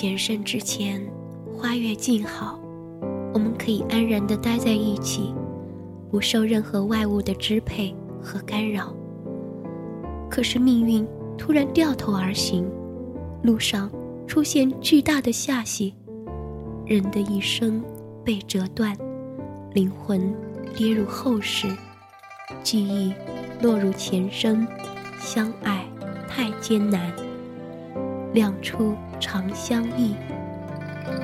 前生之前，花月静好，我们可以安然地待在一起，不受任何外物的支配和干扰。可是命运突然掉头而行，路上出现巨大的下隙，人的一生被折断，灵魂跌入后世，记忆落入前生，相爱太艰难。两处长相忆，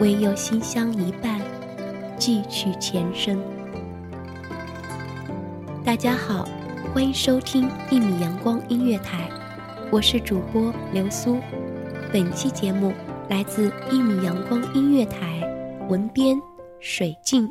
唯有心相一半，寄取前生。大家好，欢迎收听一米阳光音乐台，我是主播刘苏。本期节目来自一米阳光音乐台，文编水静。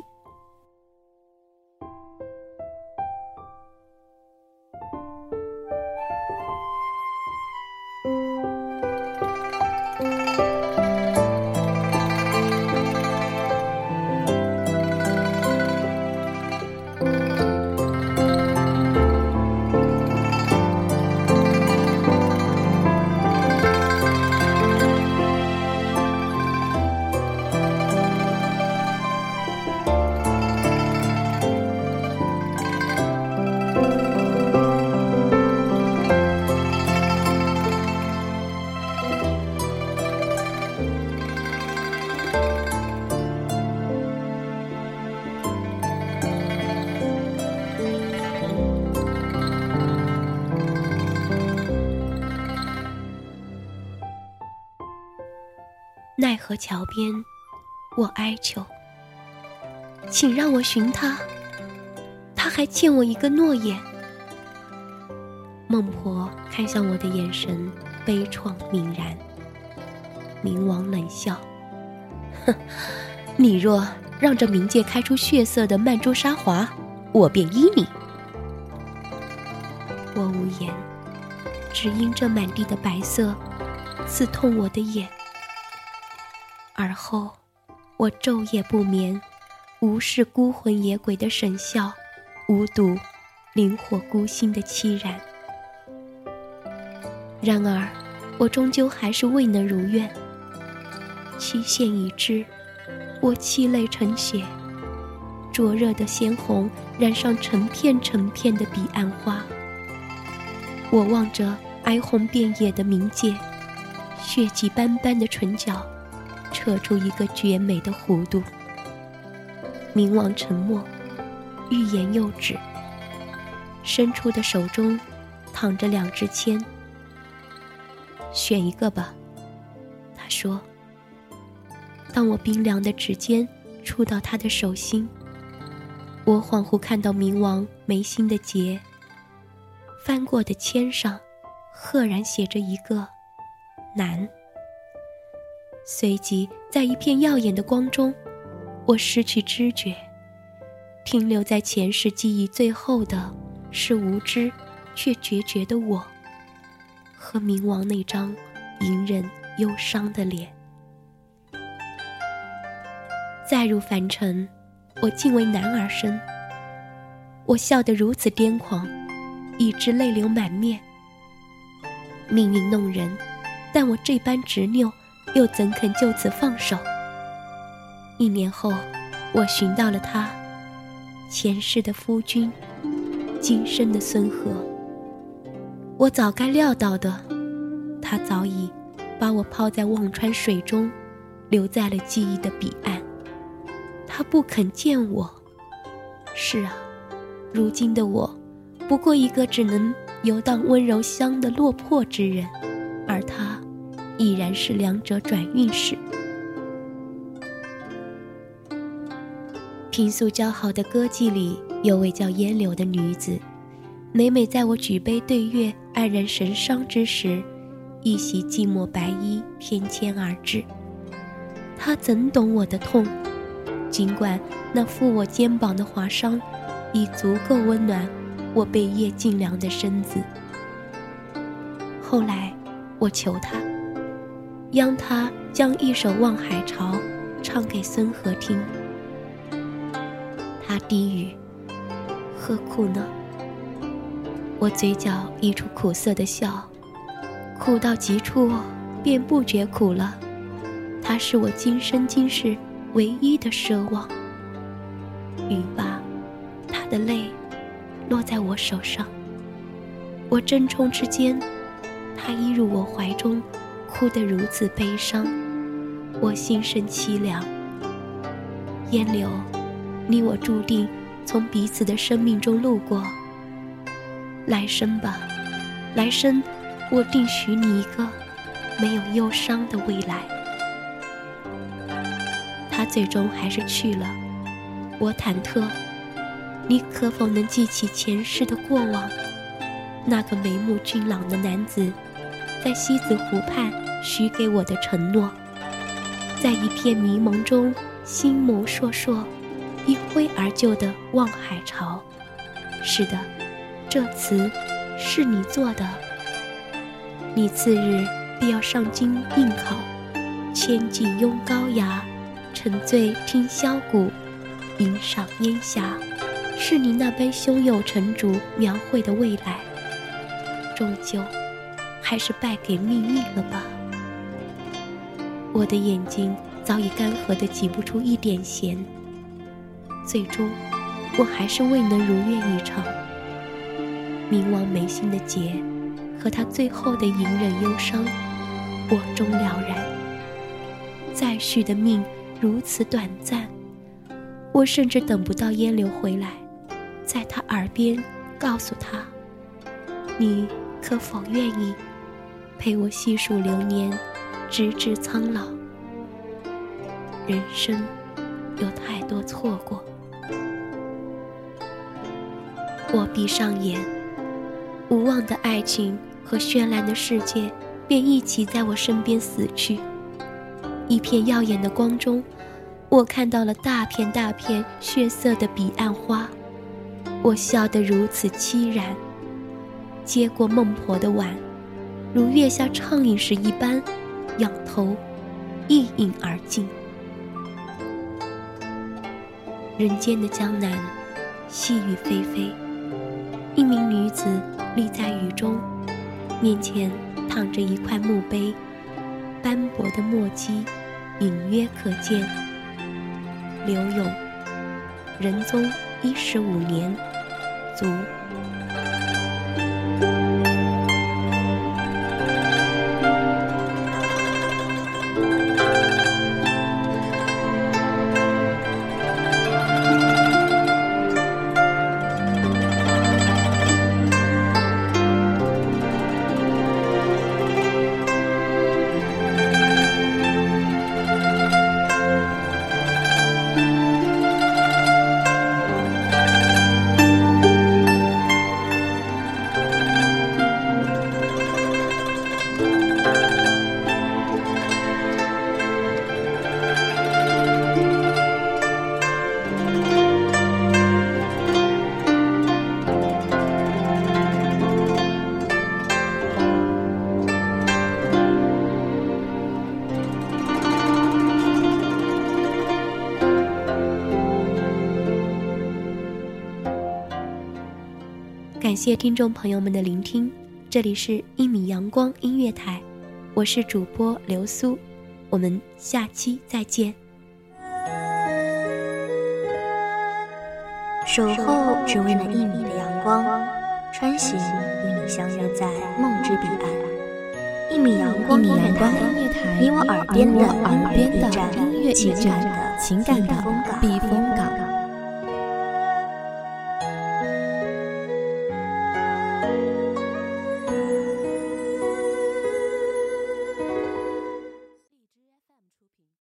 奈何桥边，我哀求，请让我寻他。他还欠我一个诺言。孟婆看向我的眼神悲怆泯然。冥王冷笑：“哼，你若让这冥界开出血色的曼珠沙华，我便依你。”我无言，只因这满地的白色刺痛我的眼。而后，我昼夜不眠，无视孤魂野鬼的神笑，无睹灵火孤星的凄然。然而，我终究还是未能如愿。期限已至，我泣泪成血，灼热的鲜红染上成片成片的彼岸花。我望着哀鸿遍野的冥界，血迹斑斑的唇角。扯出一个绝美的弧度。冥王沉默，欲言又止。伸出的手中，躺着两支签。选一个吧，他说。当我冰凉的指尖触到他的手心，我恍惚看到冥王眉心的结。翻过的签上，赫然写着一个“难”。随即，在一片耀眼的光中，我失去知觉。停留在前世记忆最后的，是无知却决绝的我，和冥王那张隐忍忧伤的脸。再入凡尘，我竟为男儿生。我笑得如此癫狂，以致泪流满面。命运弄人，但我这般执拗。又怎肯就此放手？一年后，我寻到了他，前世的夫君，今生的孙和。我早该料到的，他早已把我抛在忘川水中，留在了记忆的彼岸。他不肯见我。是啊，如今的我，不过一个只能游荡温柔乡的落魄之人，已然是两者转运时。平素交好的歌妓里，有位叫烟柳的女子，每每在我举杯对月、黯然神伤之时，一袭寂寞白衣翩跹而至。她怎懂我的痛？尽管那负我肩膀的划伤，已足够温暖我被夜浸凉的身子。后来，我求他，央他将一首《望海潮》唱给孙和听。他低语：“何苦呢？”我嘴角溢出苦涩的笑，苦到极处，便不觉苦了。他是我今生今世唯一的奢望。雨罢，他的泪落在我手上。我争冲之间，他依入我怀中，哭得如此悲伤，我心生凄凉。烟柳，你我注定从彼此的生命中路过。来生吧，来生，我定许你一个没有忧伤的未来。他最终还是去了，我忐忑，你可否能记起前世的过往？那个眉目俊朗的男子，在西子湖畔许给我的承诺，在一片迷蒙中，心眸烁烁，一挥而就的望海潮。是的。这词是你做的，你次日必要上京应考，千骑拥高崖，沉醉听箫鼓，吟赏烟霞，是你那般胸有成竹描绘的未来，终究还是败给命运了吧？我的眼睛早已干涸的挤不出一点咸，最终我还是未能如愿以偿。冥王眉心的结，和他最后的隐忍忧伤，我终了然。再续的命如此短暂，我甚至等不到烟柳回来，在他耳边告诉他：“你可否愿意陪我细数流年，直至苍老？”人生有太多错过，我闭上眼。无望的爱情和绚烂的世界，便一起在我身边死去。一片耀眼的光中，我看到了大片大片血色的彼岸花。我笑得如此凄然。接过孟婆的碗，如月下畅饮时一般，仰头一饮而尽。人间的江南，细雨霏霏，一名女子。立在雨中，面前躺着一块墓碑，斑驳的墨迹隐约可见。刘永，仁宗一十五年，卒。谢听众朋友们的聆听，这里是《一米阳光音乐台》，我是主播流苏，我们下期再见。守候只为那一米的阳光，穿行与你相约在梦之彼岸。一米阳光音乐台，你我耳边的音乐驿站，情感的情感的避风港。